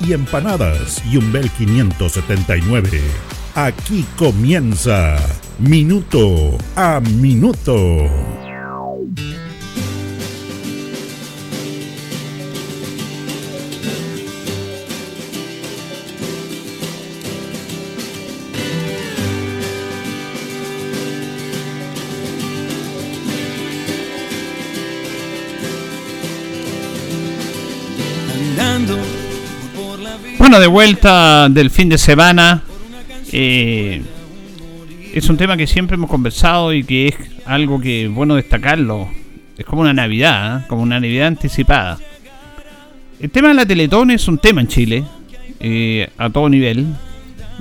y empanadas. Y un Bel 579. Aquí comienza Minuto a Minuto. Vuelta del fin de semana. Eh, es un tema que siempre hemos conversado y que es algo que es bueno destacarlo. Es como una Navidad, ¿eh? como una Navidad anticipada. El tema de la Teletón es un tema en Chile, eh, a todo nivel.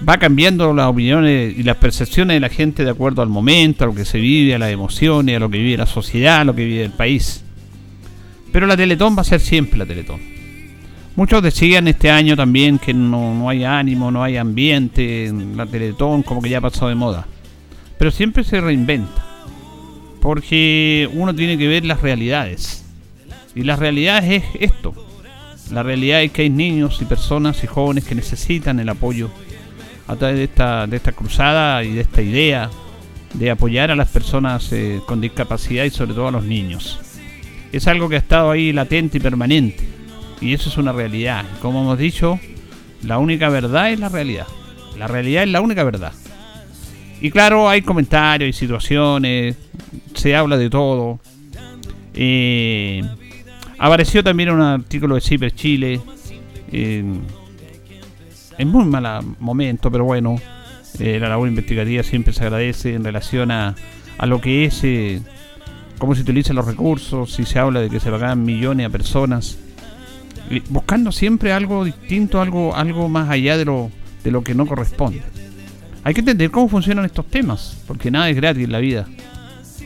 Va cambiando las opiniones y las percepciones de la gente de acuerdo al momento, a lo que se vive, a las emociones, a lo que vive la sociedad, a lo que vive el país. Pero la Teletón va a ser siempre la Teletón. Muchos decían este año también que no, hay ánimo, no hay ambiente, la Teletón como que ya pasado de moda. Pero siempre se reinventa. Porque uno tiene que ver las realidades. Y las realidades es esto. La realidad es que hay niños y personas y jóvenes que necesitan el apoyo a través de esta, de esta cruzada y de esta idea de apoyar a las personas eh, con discapacidad y sobre todo a los niños. Es algo que ha estado ahí latente y permanente y eso es una realidad. Como hemos dicho, la única verdad es la realidad. La realidad es la única verdad. Y claro, hay comentarios y situaciones, se habla de todo. Eh, apareció también un artículo de Ciber Chile. en muy mal momento, pero bueno, eh, la labor investigativa siempre se agradece en relación a, a lo que es, eh, cómo se utilizan los recursos, si se habla de que se pagan millones a personas buscando siempre algo distinto, algo, algo más allá de lo, de lo que no corresponde. Hay que entender cómo funcionan estos temas, porque nada es gratis en la vida.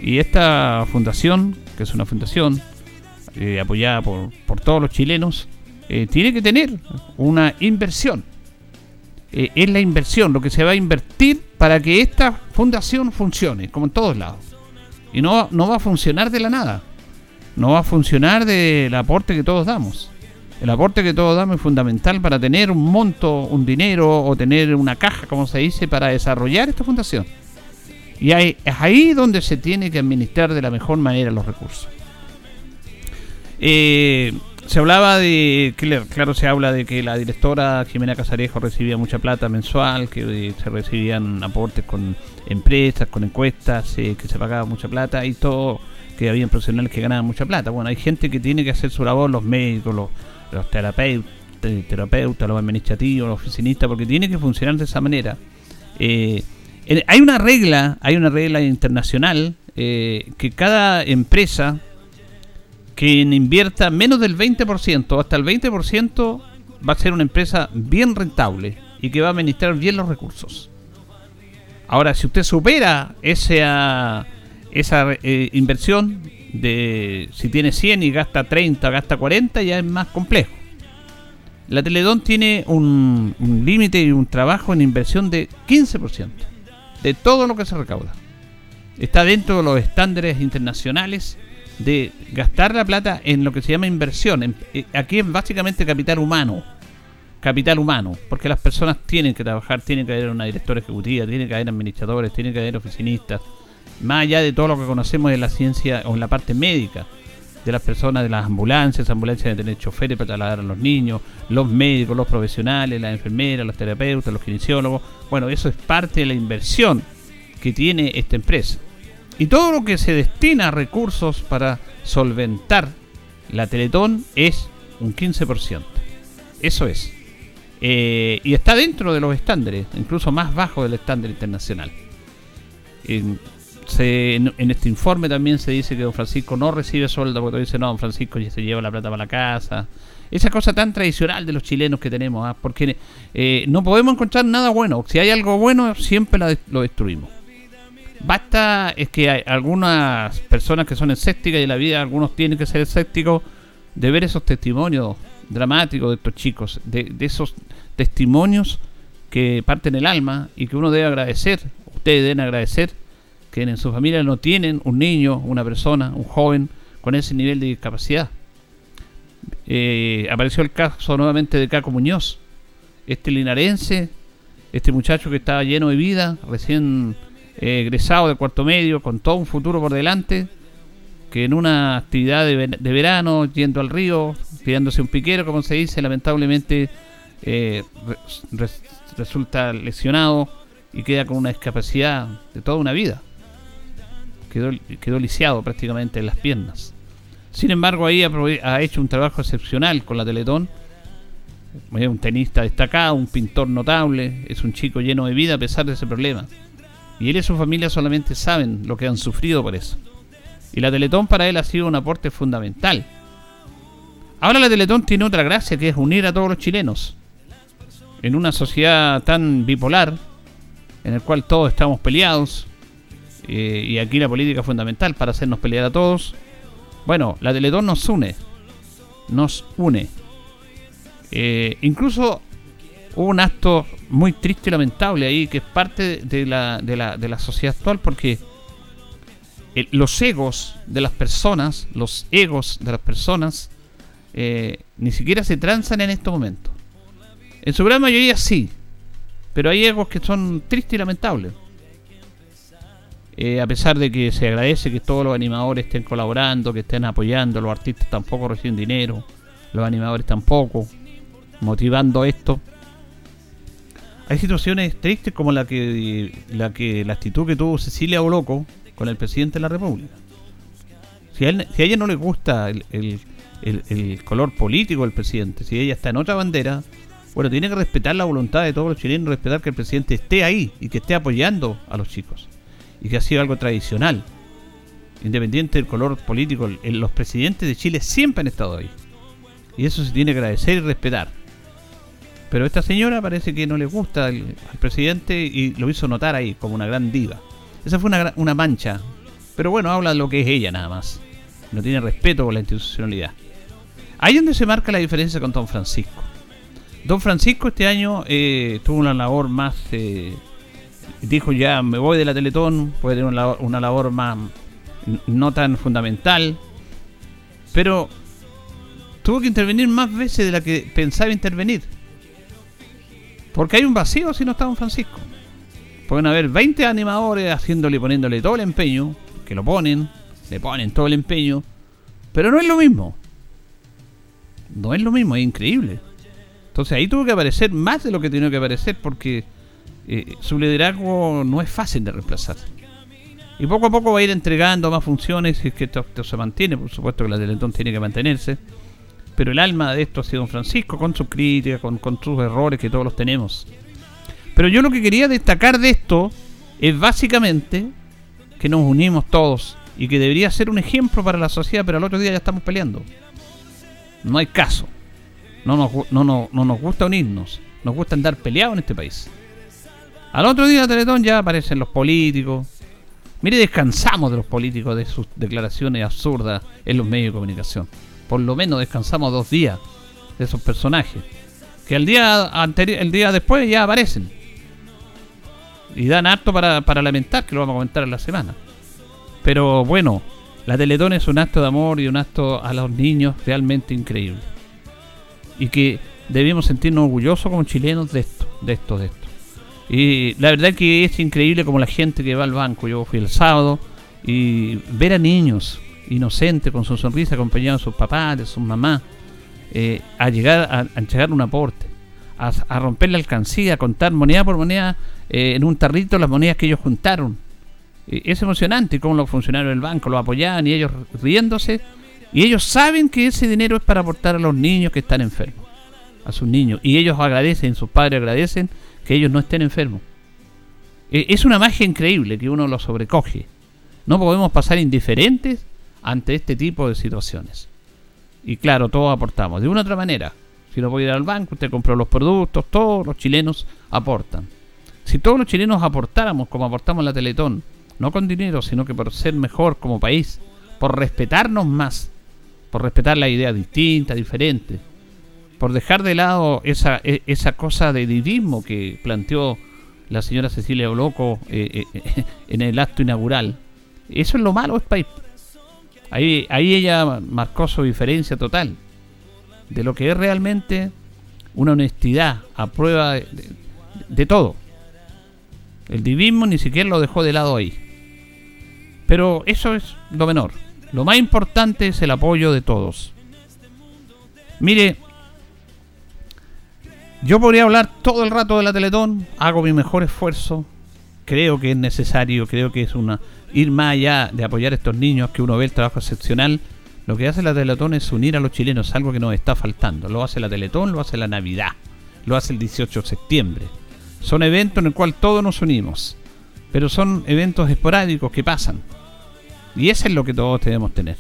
Y esta fundación, que es una fundación eh, apoyada por, por, todos los chilenos, eh, tiene que tener una inversión. Eh, es la inversión, lo que se va a invertir para que esta fundación funcione, como en todos lados. Y no, no va a funcionar de la nada. No va a funcionar del aporte que todos damos. El aporte que todos damos es fundamental para tener un monto, un dinero o tener una caja, como se dice, para desarrollar esta fundación. Y es ahí donde se tiene que administrar de la mejor manera los recursos. Eh, se hablaba de, claro, se habla de que la directora Jimena Casarejo recibía mucha plata mensual, que eh, se recibían aportes con empresas, con encuestas, eh, que se pagaba mucha plata y todo, que había profesionales que ganaban mucha plata. Bueno, hay gente que tiene que hacer su labor, los médicos, los, los terapeutas, los administrativos, los oficinistas, porque tiene que funcionar de esa manera. Eh, hay una regla, hay una regla internacional eh, que cada empresa que invierta menos del 20%, hasta el 20%, va a ser una empresa bien rentable y que va a administrar bien los recursos. Ahora, si usted supera esa, esa eh, inversión, de si tiene 100 y gasta 30, gasta 40, ya es más complejo. La Teledón tiene un, límite y un trabajo en inversión de 15% de todo lo que se recauda. Está dentro de los estándares internacionales de gastar la plata en lo que se llama inversión. Eh, aquí es básicamente capital humano. Capital humano, porque las personas tienen que trabajar, tienen que haber una directora ejecutiva, tienen que haber administradores, tienen que haber oficinistas, más allá de todo lo que conocemos de la ciencia o en la parte médica de las personas de las ambulancias, ambulancias de tener choferes para trasladar a los niños, los médicos, los profesionales, las enfermeras, los terapeutas, los kinesiólogos. Bueno, eso es parte de la inversión que tiene esta empresa. Y todo lo que se destina a recursos para solventar la Teletón es un 15%. Eso es. Eh, y está dentro de los estándares, incluso más bajo del estándar internacional. En, este informe también se dice que don Francisco no recibe sueldo, porque dice, no, don Francisco ya se lleva la plata para la casa. Esa cosa tan tradicional de los chilenos que tenemos, ¿ah? porque eh, no podemos encontrar nada bueno. Si hay algo bueno, siempre lo destruimos. Basta es que hay algunas personas que son escépticas y en la vida algunos tienen que ser escépticos de ver esos testimonios dramáticos de estos chicos, de, esos testimonios que parten el alma y que uno debe agradecer, ustedes deben agradecer que en su familia no tienen un niño, una persona, un joven con ese nivel de discapacidad. Eh, apareció el caso nuevamente de Caco Muñoz, este linarense, este muchacho que estaba lleno de vida, recién eh, egresado de cuarto medio, con todo un futuro por delante, que en una actividad de, verano, yendo al río, tirándose un piquero, como se dice, lamentablemente eh, resulta lesionado y queda con una discapacidad de toda una vida. Quedó, lisiado prácticamente en las piernas. Sin embargo, ahí ha, hecho un trabajo excepcional con la Teletón. Es un tenista destacado, un pintor notable, es un chico lleno de vida a pesar de ese problema. Y él y su familia solamente saben lo que han sufrido por eso. Y la Teletón para él ha sido un aporte fundamental. Ahora la Teletón tiene otra gracia que es unir a todos los chilenos. En una sociedad tan bipolar, en el cual todos estamos peleados, eh, y aquí la política es fundamental para hacernos pelear a todos. Bueno, la Teletón nos une. Nos une. Eh, incluso hubo un acto muy triste y lamentable ahí, que es parte de la, de la, de la sociedad actual, porque eh, los egos de las personas, los egos de las personas, ni siquiera se transan en estos momentos. En su gran mayoría sí, pero hay egos que son tristes y lamentables. Eh, a pesar de que se agradece que todos los animadores estén colaborando, que estén apoyando, los artistas tampoco reciben dinero, los animadores tampoco, motivando esto. Hay situaciones tristes como la que la que la actitud que tuvo Cecilia Oloco con el presidente de la República. Si a, ella no le gusta el, color político del presidente, si ella está en otra bandera, bueno, tiene que respetar la voluntad de todos los chilenos, respetar que el presidente esté ahí y que esté apoyando a los chicos. Y que ha sido algo tradicional. Independiente del color político, los presidentes de Chile siempre han estado ahí. Y eso se tiene que agradecer y respetar. Pero esta señora parece que no le gusta al, presidente y lo hizo notar ahí como una gran diva. Esa fue una, una mancha. Pero bueno, habla de lo que es ella nada más. No tiene respeto por la institucionalidad. Ahí es donde se marca la diferencia con Don Francisco. Don Francisco este año eh, tuvo una labor más... Eh, dijo ya me voy de la Teletón, puede tener una una labor más no tan fundamental. Pero tuvo que intervenir más veces de la que pensaba intervenir. Porque hay un vacío si no está Don Francisco. Pueden haber 20 animadores haciéndole y poniéndole todo el empeño, que lo ponen, le ponen todo el empeño, pero no es lo mismo. No es lo mismo, es increíble. Entonces ahí tuvo que aparecer más de lo que tenía que aparecer porque eh, su liderazgo no es fácil de reemplazar. Y poco a poco va a ir entregando más funciones y es que esto, se mantiene, por supuesto que la Teletón tiene que mantenerse pero el alma de esto ha sido don Francisco, con sus críticas, con, sus errores que todos los tenemos. Pero yo lo que quería destacar de esto es básicamente que nos unimos todos y que debería ser un ejemplo para la sociedad, pero al otro día ya estamos peleando. No hay caso. No nos, no, no, no nos gusta unirnos. Nos gusta andar peleados en este país. Al otro día, Teletón, ya aparecen los políticos. Mire, descansamos de los políticos de sus declaraciones absurdas en los medios de comunicación por lo menos descansamos dos días de esos personajes. Que el día el día después ya aparecen. Y dan acto para, para lamentar, que lo vamos a comentar en la semana. Pero bueno, la Teletón es un acto de amor y un acto a los niños realmente increíble. Y que debemos sentirnos orgullosos como chilenos de esto, de esto, de esto. Y la verdad que es increíble como la gente que va al banco, yo fui el sábado, y ver a niños inocente, con su sonrisa, acompañado de sus papás, de sus mamás, eh, a llegar a, a, entregar un aporte, a, romper la alcancía, a contar moneda por moneda eh, en un tarrito las monedas que ellos juntaron. es emocionante cómo los funcionarios del banco lo apoyaban y ellos riéndose Y ellos saben que ese dinero es para aportar a los niños que están enfermos, a sus niños. Y ellos agradecen, sus padres agradecen que ellos no estén enfermos. E, es una magia increíble que uno lo sobrecoge. No podemos pasar indiferentes ante este tipo de situaciones. Y claro, todos aportamos. De una u otra manera. Si no puede ir al banco, usted compró los productos, todos los chilenos aportan. Si todos los chilenos aportáramos como aportamos la Teletón, no con dinero, sino que por ser mejor como país, por respetarnos más, por respetar la idea distinta, diferente, por dejar de lado esa, e, esa cosa de divismo que planteó la señora Cecilia Oloco eh, eh, en el acto inaugural. Eso es lo malo, es país. Ahí, ahí ella marcó su diferencia total de lo que es realmente una honestidad a prueba de todo. El divismo ni siquiera lo dejó de lado ahí. Pero eso es lo menor. Lo más importante es el apoyo de todos. Mire, yo podría hablar todo el rato de la Teletón, hago mi mejor esfuerzo, creo que es necesario, creo que es una ir más allá de apoyar a estos niños, que uno ve el trabajo excepcional. Lo que hace la Teletón es unir a los chilenos, algo que nos está faltando. Lo hace la Teletón, lo hace la Navidad, lo hace el 18 de septiembre. Son eventos en el cual todos nos unimos, pero son eventos esporádicos que pasan. Y eso es lo que todos debemos tener.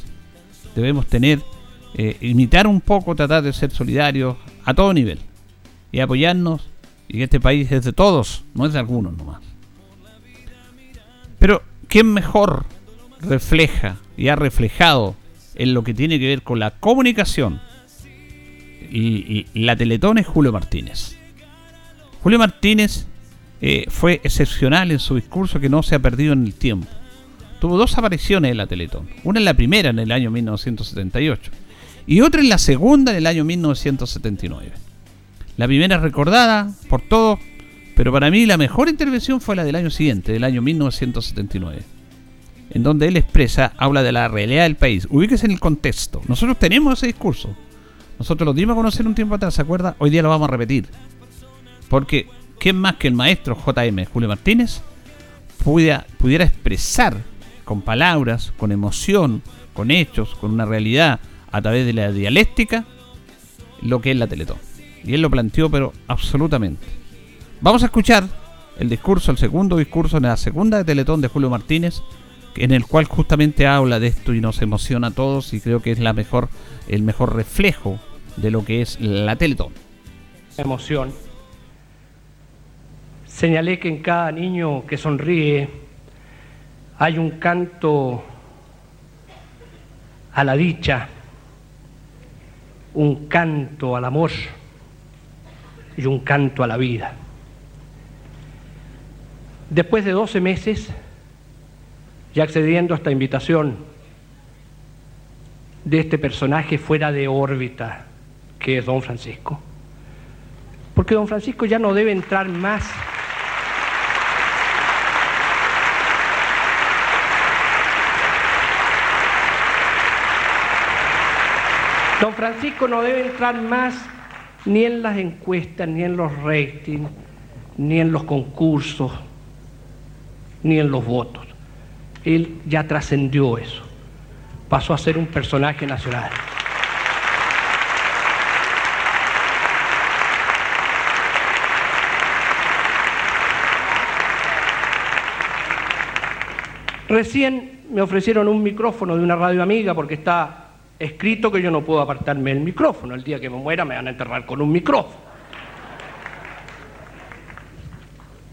Debemos tener, eh, imitar un poco, tratar de ser solidarios a todo nivel. Y apoyarnos. Y este país es de todos, no es de algunos nomás. Pero, ¿quién mejor refleja y ha reflejado en lo que tiene que ver con la comunicación y, la Teletón es Julio Martínez. Julio Martínez eh, fue excepcional en su discurso que no se ha perdido en el tiempo tuvo dos apariciones en la Teletón. Una en la primera en el año 1978 y otra en la segunda en el año 1979. La primera recordada por todos, pero para mí la mejor intervención fue la del año siguiente, del año 1979, en donde él expresa, habla de la realidad del país. Ubíquese en el contexto. Nosotros tenemos ese discurso. Nosotros lo dimos a conocer un tiempo atrás, ¿se acuerda? Hoy día lo vamos a repetir. Porque, ¿quién más que el maestro JM Julio Martínez pudiera, pudiera expresar con palabras, con emoción, con hechos, con una realidad, a través de la dialéctica, lo que es la Teletón. Y él lo planteó, pero absolutamente. Vamos a escuchar el discurso, el segundo discurso en la segunda de Teletón de Julio Martínez, en el cual justamente habla de esto y nos emociona a todos y creo que es la mejor, el mejor reflejo de lo que es la Teletón. Emoción. Señalé que en cada niño que sonríe hay un canto a la dicha, un canto al amor y un canto a la vida. Después de 12 meses, ya accediendo a esta invitación de este personaje fuera de órbita, que es don Francisco, porque don Francisco ya no debe entrar más Don Francisco no debe entrar más ni en las encuestas, ni en los ratings, ni en los concursos, ni en los votos. Él ya trascendió eso. Pasó a ser un personaje nacional. Recién me ofrecieron un micrófono de una radio amiga porque está escrito que yo no puedo apartarme del micrófono. El día que me muera me van a enterrar con un micrófono.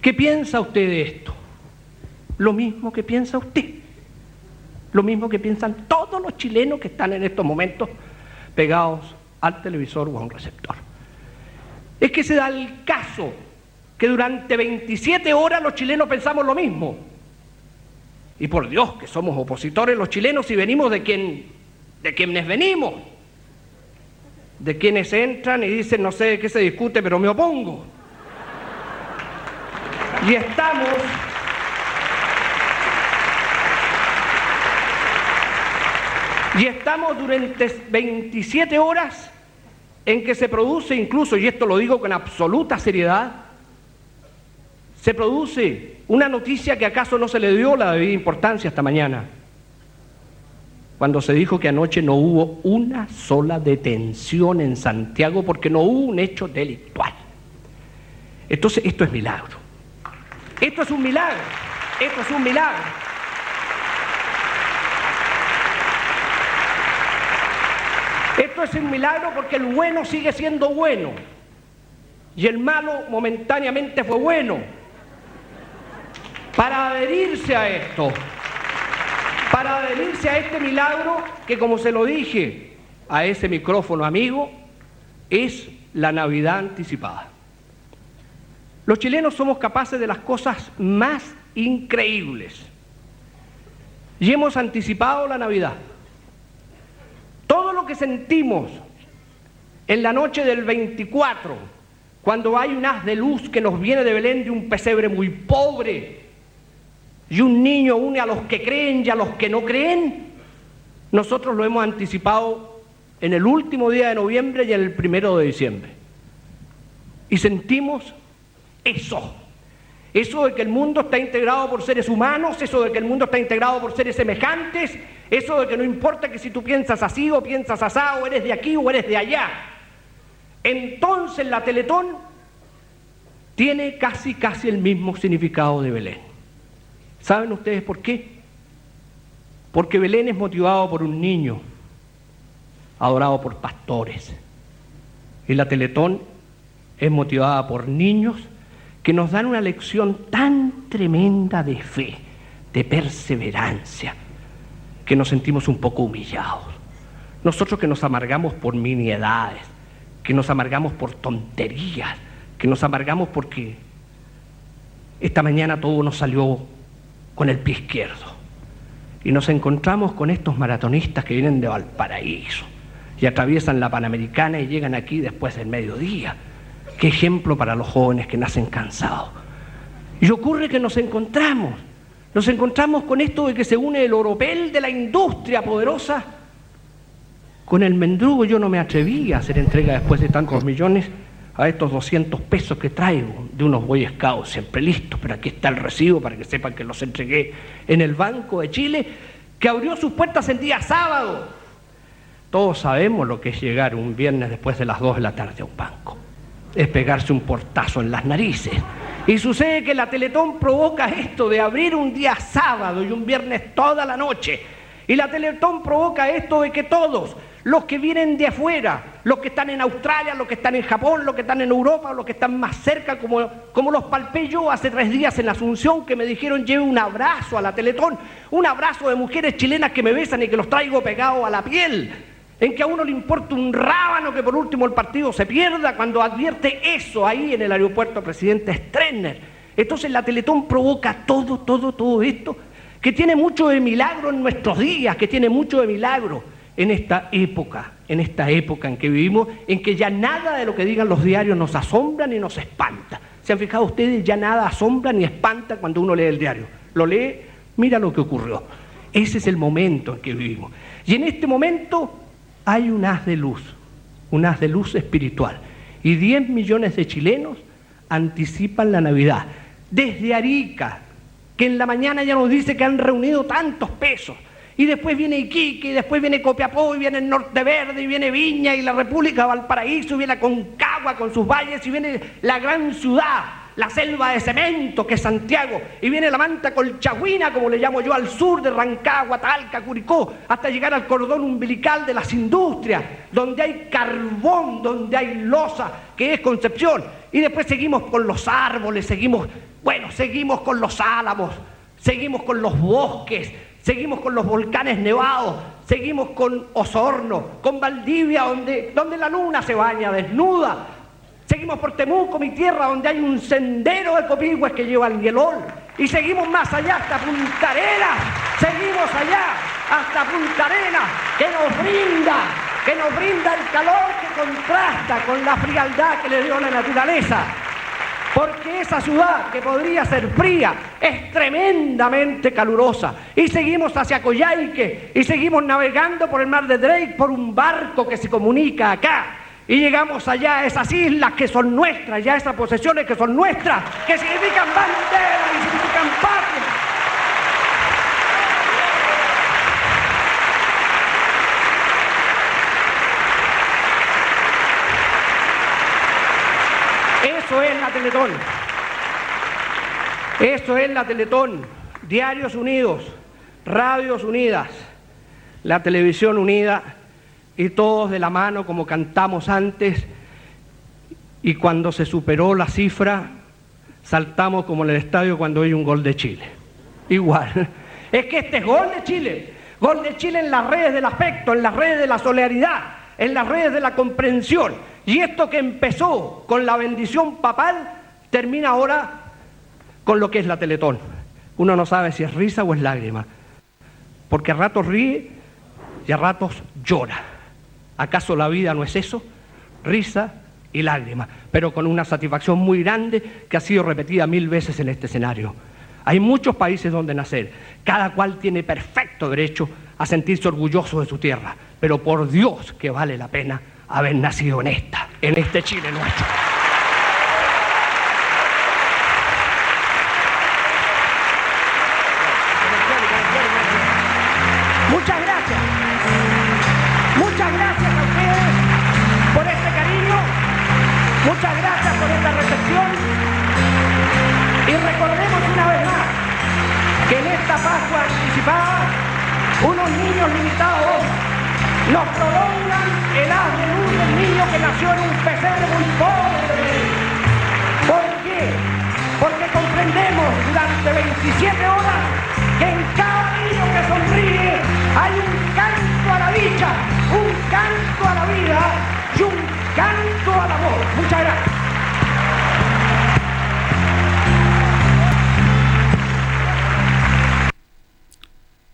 ¿Qué piensa usted de esto? Lo mismo que piensa usted. Lo mismo que piensan todos los chilenos que están en estos momentos pegados al televisor o a un receptor. Es que se da el caso que durante 27 horas los chilenos pensamos lo mismo. Y por Dios que somos opositores los chilenos y venimos de quien de quienes venimos, de quienes entran y dicen no sé de qué se discute, pero me opongo. Y estamos y estamos durante 27 horas en que se produce incluso, y esto lo digo con absoluta seriedad, se produce una noticia que acaso no se le dio la debida importancia esta mañana cuando se dijo que anoche no hubo una sola detención en Santiago porque no hubo un hecho delictual. Entonces, esto es milagro. Esto es un milagro. Esto es un milagro. Esto es un milagro porque el bueno sigue siendo bueno y el malo momentáneamente fue bueno. Para adherirse a esto, para adherirse a este milagro que como se lo dije a ese micrófono amigo, es la Navidad anticipada. Los chilenos somos capaces de las cosas más increíbles y hemos anticipado la Navidad. Todo lo que sentimos en la noche del 24, cuando hay un haz de luz que nos viene de Belén de un pesebre muy pobre, y un niño une a los que creen y a los que no creen, nosotros lo hemos anticipado en el último día de noviembre y en el primero de diciembre. Y sentimos eso. Eso de que el mundo está integrado por seres humanos, eso de que el mundo está integrado por seres semejantes, eso de que no importa que si tú piensas así o piensas asá, o eres de aquí o eres de allá. Entonces la Teletón tiene casi, casi el mismo significado de Belén. ¿Saben ustedes por qué? Porque Belén es motivado por un niño, adorado por pastores. Y la Teletón es motivada por niños que nos dan una lección tan tremenda de fe, de perseverancia, que nos sentimos un poco humillados. Nosotros que nos amargamos por miniedades, que nos amargamos por tonterías, que nos amargamos porque esta mañana todo nos salió con el pie izquierdo. Y nos encontramos con estos maratonistas que vienen de Valparaíso y atraviesan la Panamericana y llegan aquí después del mediodía Qué ejemplo para los jóvenes que nacen cansados. Y ocurre que nos encontramos, nos encontramos con esto de que se une el oropel de la industria poderosa con el mendrugo. Yo no me atreví a hacer entrega después de tantos millones a estos 200 pesos que traigo de unos Boy Scouts, siempre listos, pero aquí está el recibo para que sepan que los entregué en el Banco de Chile, que abrió sus puertas el día sábado. Todos sabemos lo que es llegar un viernes después de las 2 de la tarde a un banco es pegarse un portazo en las narices. Y sucede que la Teletón provoca esto de abrir un día sábado y un viernes toda la noche. Y la Teletón provoca esto de que todos, los que vienen de afuera, los que están en Australia, los que están en Japón, los que están en Europa, los que están más cerca, como, como los palpé yo hace tres días en Asunción, que me dijeron lleve un abrazo a la Teletón, un abrazo de mujeres chilenas que me besan y que los traigo pegados a la piel en que a uno le importa un rábano que por último el partido se pierda cuando advierte eso ahí en el aeropuerto presidente Strenner. Entonces la Teletón provoca todo, todo, todo esto, que tiene mucho de milagro en nuestros días, que tiene mucho de milagro en esta época, en esta época en que vivimos, en que ya nada de lo que digan los diarios nos asombra ni nos espanta. ¿Se han fijado ustedes? Ya nada asombra ni espanta cuando uno lee el diario. Lo lee, mira lo que ocurrió. Ese es el momento en que vivimos. Y en este momento hay un haz de luz, un haz de luz espiritual. Y 10 millones de chilenos anticipan la Navidad. Desde Arica, que en la mañana ya nos dice que han reunido tantos pesos. Y después viene Iquique, y después viene Copiapó, y viene el Norte Verde, y viene Viña, y la República Valparaíso, y viene Concagua con sus valles, y viene la gran ciudad la selva de cemento que es Santiago, y viene la manta colchagüina, como le llamo yo, al sur de Rancagua, Talca, Curicó, hasta llegar al cordón umbilical de las industrias, donde hay carbón, donde hay losa, que es Concepción. Y después seguimos con los árboles, seguimos, bueno, seguimos con los álamos, seguimos con los bosques, seguimos con los volcanes nevados, seguimos con Osorno, con Valdivia, donde, donde la luna se baña desnuda, Seguimos por Temuco, mi tierra, donde hay un sendero de copigües que lleva al hielol. Y seguimos más allá hasta Punta Arenas. Seguimos allá hasta Punta Arenas, que nos brinda, que nos brinda el calor que contrasta con la frialdad que le dio la naturaleza. Porque esa ciudad que podría ser fría es tremendamente calurosa. Y seguimos hacia Coyhaique y seguimos navegando por el mar de Drake por un barco que se comunica acá y llegamos allá a esas islas que son nuestras, ya esas posesiones que son nuestras, que significan bandera y significan patria. Eso es la Teletón. Eso es la Teletón. Diarios unidos, radios unidas, la televisión unida y todos de la mano como cantamos antes. Y cuando se superó la cifra, saltamos como en el estadio cuando hay un gol de Chile. Igual. Es que este es gol de Chile. Gol de Chile en las redes del afecto, en las redes de la solidaridad, en las redes de la comprensión. Y esto que empezó con la bendición papal, termina ahora con lo que es la Teletón. Uno no sabe si es risa o es lágrima, porque a ratos ríe y a ratos llora. ¿Acaso la vida no es eso? Risa y lágrima, pero con una satisfacción muy grande que ha sido repetida mil veces en este escenario. Hay muchos países donde nacer, cada cual tiene perfecto derecho a sentirse orgulloso de su tierra, pero por Dios que vale la pena haber nacido en esta, en este Chile nuestro.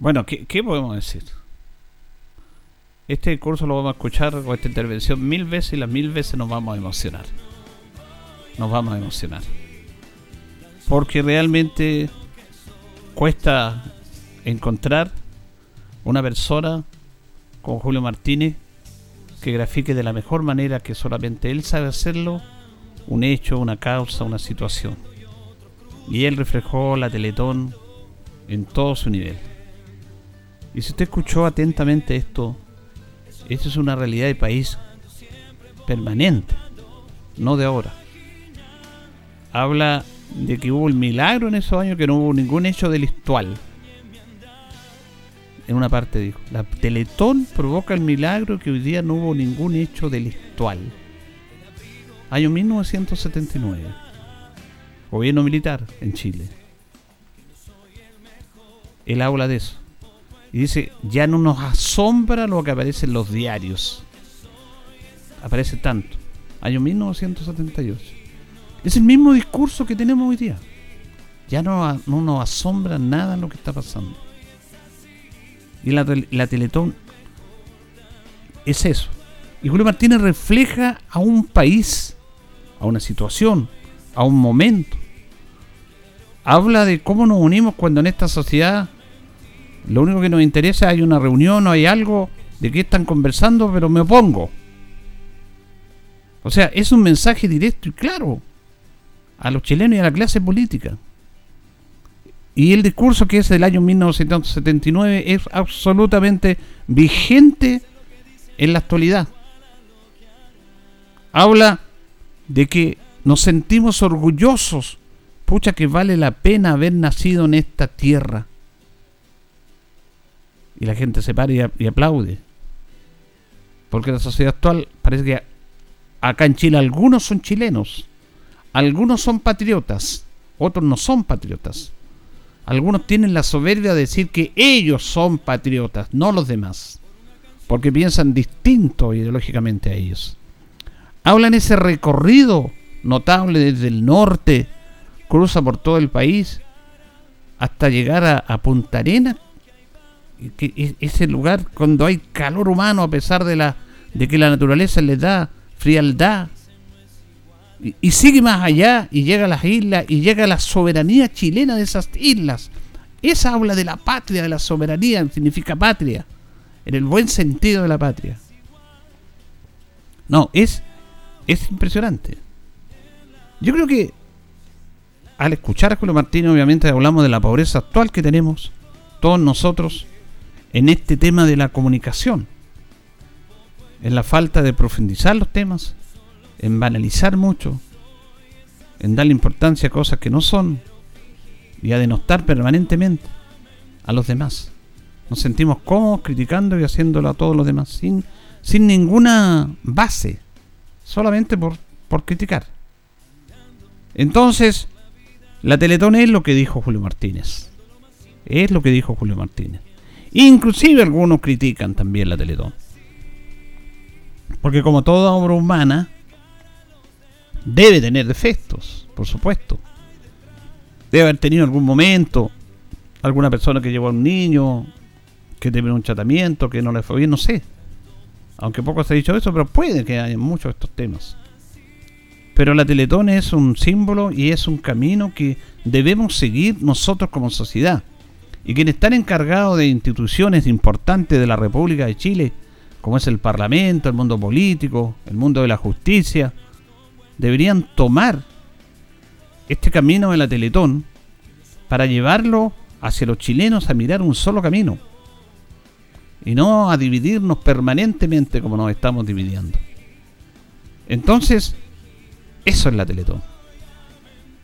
Bueno, ¿qué, ¿qué, podemos decir? Este curso lo vamos a escuchar o esta intervención mil veces y las mil veces nos vamos a emocionar. Nos vamos a emocionar. Porque realmente cuesta encontrar una persona como Julio Martínez que grafique de la mejor manera que solamente él sabe hacerlo un hecho, una causa, una situación. Y él reflejó la Teletón en todo su nivel. Y si usted escuchó atentamente esto, esto es una realidad de país permanente, no de ahora. Habla de que hubo el milagro en esos años, que no hubo ningún hecho delictual. En una parte dijo, la Teletón provoca el milagro que hoy día no hubo ningún hecho delictual. Año 1979. Gobierno militar en Chile. Él habla de eso. Y dice, ya no nos asombra lo que aparece en los diarios. Aparece tanto. Año 1978. Es el mismo discurso que tenemos hoy día. Ya no, no nos asombra nada lo que está pasando. Y la, la Teletón es eso. Y Julio Martínez refleja a un país, a una situación, a un momento. Habla de cómo nos unimos cuando en esta sociedad lo único que nos interesa hay una reunión o hay algo de qué están conversando, pero me opongo. O sea, es un mensaje directo y claro a los chilenos y a la clase política. Y el discurso que es del año 1979 es absolutamente vigente en la actualidad. Habla de que nos sentimos orgullosos, pucha que vale la pena haber nacido en esta tierra. Y la gente se para y, aplaude. Porque la sociedad actual parece que acá en Chile algunos son chilenos, algunos son patriotas, otros no son patriotas. Algunos tienen la soberbia de decir que ellos son patriotas, no los demás, porque piensan distinto ideológicamente a ellos. Hablan ese recorrido notable desde el norte, cruza por todo el país, hasta llegar a, a Punta Arenas, que ese lugar cuando hay calor humano a pesar de la de que la naturaleza les da frialdad y, sigue más allá y llega a las islas y llega a la soberanía chilena de esas islas. Esa habla de la patria, de la soberanía, significa patria, en el buen sentido de la patria. No, es, es impresionante. Yo creo que al escuchar a Julio Martínez, obviamente hablamos de la pobreza actual que tenemos, todos nosotros, en este tema de la comunicación, en la falta de profundizar los temas, en banalizar mucho, en darle importancia a cosas que no son y a denostar permanentemente a los demás. Nos sentimos cómodos criticando y haciéndolo a todos los demás sin, sin ninguna base, solamente por, por criticar. Entonces, la Teletón es lo que dijo Julio Martínez. Es lo que dijo Julio Martínez. Inclusive algunos critican también la Teletón. Porque como toda obra humana, debe tener defectos, por supuesto. Debe haber tenido algún momento alguna persona que llevó a un niño que tiene un tratamiento, que no le fue bien, no sé. Aunque poco se ha dicho eso, pero puede que haya muchos estos temas. Pero la Teletón es un símbolo y es un camino que debemos seguir nosotros como sociedad. Y quienes están encargados de instituciones importantes de la República de Chile, como es el Parlamento, el mundo político, el mundo de la justicia, deberían tomar este camino de la Teletón para llevarlo hacia los chilenos a mirar un solo camino y no a dividirnos permanentemente como nos estamos dividiendo. Entonces, eso es la Teletón.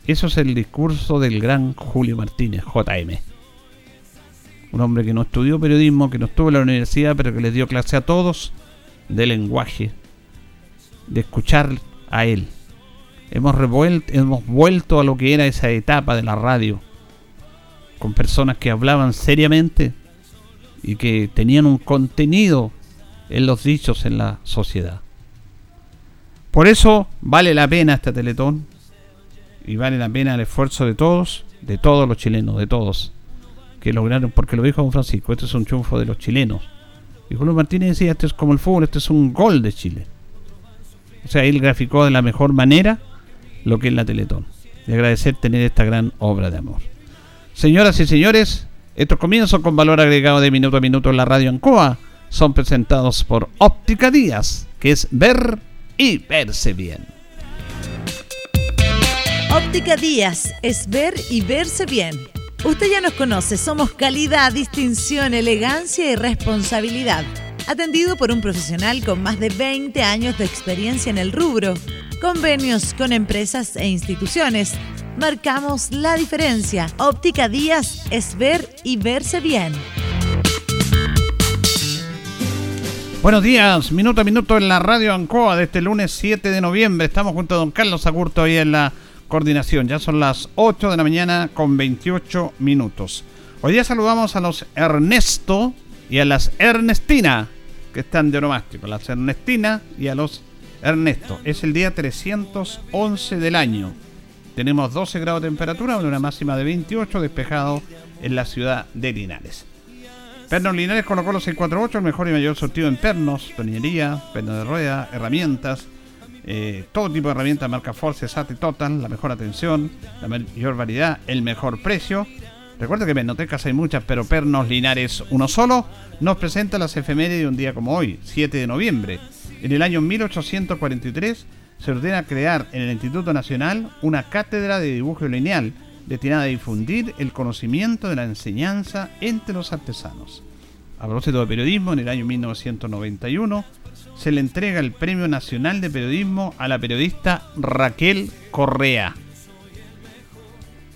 Eso es el discurso del gran Julio Martínez, JM. Un hombre que no estudió periodismo, que no estuvo en la universidad, pero que les dio clase a todos de lenguaje, de escuchar a él. Hemos, revuelto, hemos vuelto a lo que era esa etapa de la radio, con personas que hablaban seriamente y que tenían un contenido en los dichos en la sociedad. Por eso vale la pena este teletón y vale la pena el esfuerzo de todos, de todos los chilenos, de todos, que lograron, porque lo dijo don Francisco, este es un triunfo de los chilenos. Y Julio Martínez decía, este es como el fútbol, este es un gol de Chile. O sea, él graficó de la mejor manera lo que es la Teletón. Y agradecer tener esta gran obra de amor. Señoras y señores, estos comienzos con valor agregado de minuto a minuto en la radio Ancoa son presentados por Óptica Díaz, que es ver y verse bien. Óptica Díaz es ver y verse bien. Usted ya nos conoce, somos calidad, distinción, elegancia y responsabilidad. Atendido por un profesional con más de 20 años de experiencia en el rubro, convenios con empresas e instituciones marcamos la diferencia. Óptica Díaz es ver y verse bien. Buenos días, minuto a minuto en la radio Ancoa de este lunes 7 de noviembre. Estamos junto a don Carlos Agurto ahí en la coordinación. Ya son las 8 de la mañana con 28 minutos. Hoy día saludamos a los Ernesto y a las Ernestina, que están de onomástico. Las Ernestina y a los Ernesto. Es el día 311 del año. Tenemos 12 grados de temperatura, una máxima de 28, despejado en la ciudad de Linares. Pernos Linares colocó los 648, el mejor y mayor sortido en pernos, tornillería, pernos de rueda, herramientas, eh, todo tipo de herramientas, marca Force, SAT y Total, la mejor atención, la mayor variedad, el mejor precio. Recuerda que en Menotecas hay muchas, pero Pernos Linares uno solo nos presenta las efemérides de un día como hoy, 7 de noviembre. En el año 1843 se ordena crear en el Instituto Nacional una cátedra de dibujo lineal destinada a difundir el conocimiento de la enseñanza entre los artesanos. A propósito de periodismo, en el año 1991 se le entrega el Premio Nacional de Periodismo a la periodista Raquel Correa,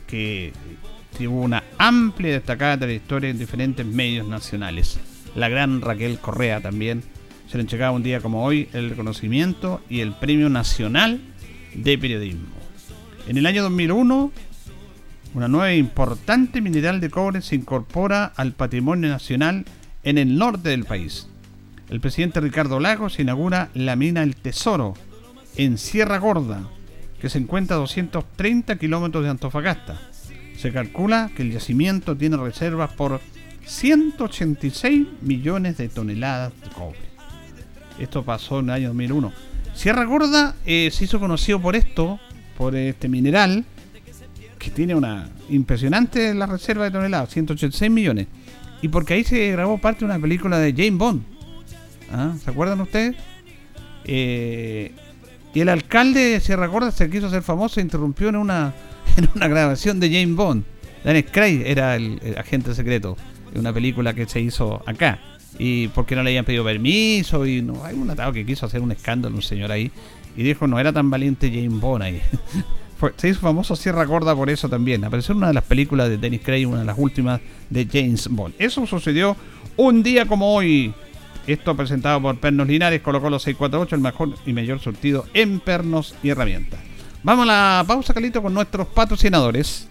que tuvo una amplia y destacada trayectoria en diferentes medios nacionales. La gran Raquel Correa también se le entregaba un día como hoy el reconocimiento y el Premio Nacional de Periodismo. En el año 2001, una nueva importante mineral de cobre se incorpora al patrimonio nacional en el norte del país. El presidente Ricardo Lagos inaugura la mina El Tesoro en Sierra Gorda, que se encuentra a 230 kilómetros de Antofagasta. Se calcula que el yacimiento tiene reservas por 186 millones de toneladas de cobre. Esto pasó en el año 2001. Sierra Gorda eh, se hizo conocido por esto, por este mineral, que tiene una impresionante la reserva de toneladas, 186 millones. Y porque ahí se grabó parte de una película de James Bond. ¿Ah? ¿Se acuerdan ustedes? Eh, y el alcalde de Sierra Gorda se quiso hacer famoso e interrumpió en una, en una grabación de James Bond. Daniel Craig era el, el agente secreto de una película que se hizo acá y porque no le habían pedido permiso y no hay un atado que quiso hacer un escándalo un señor ahí y dijo no era tan valiente James Bond ahí se hizo famoso Sierra Gorda por eso también. Apareció en una de las películas de Dennis Craig, una de las últimas de James Bond. Eso sucedió un día como hoy. Esto presentado por Pernos Linares, colocó los 648, el mejor y mayor surtido en pernos y herramientas. Vamos a la pausa, Calito, con nuestros patrocinadores.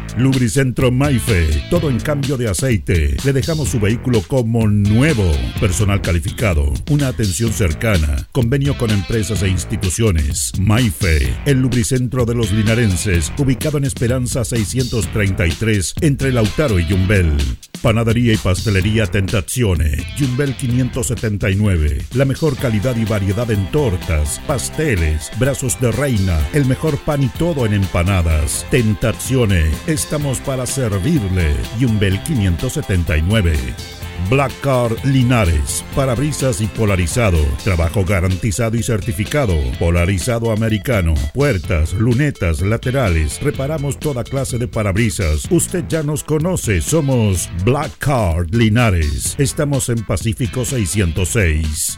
Lubricentro Maife, todo en cambio de aceite. Le dejamos su vehículo como nuevo. Personal calificado, una atención cercana, convenio con empresas e instituciones. Maife, el lubricentro de los linarenses, ubicado en Esperanza 633, entre Lautaro y Yumbel. Panadería y pastelería Tentazione, Yumbel 579. La mejor calidad y variedad en tortas, pasteles, brazos de reina, el mejor pan y todo en empanadas. Tentazione, estamos para servirle. Yumbel 579. Black Car Linares, parabrisas y polarizado, trabajo garantizado y certificado, polarizado americano, puertas, lunetas, laterales, reparamos toda clase de parabrisas. Usted ya nos conoce, somos Black Card Linares. Estamos en Pacífico 606.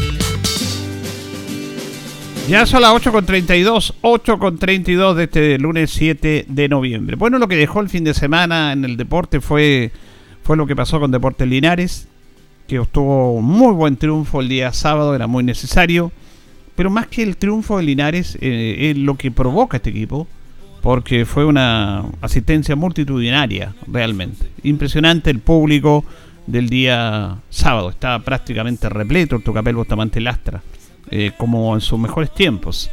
Ya son las 8.32, 8.32 de este lunes 7 de noviembre. Bueno, lo que dejó el fin de semana en el deporte fue, fue lo que pasó con Deportes Linares, que obtuvo un muy buen triunfo el día sábado, era muy necesario. Pero más que el triunfo de Linares, eh, es lo que provoca este equipo, porque fue una asistencia multitudinaria, realmente. Impresionante el público del día sábado, estaba prácticamente repleto el Tocapel Bustamante Lastra. Eh, como en sus mejores tiempos.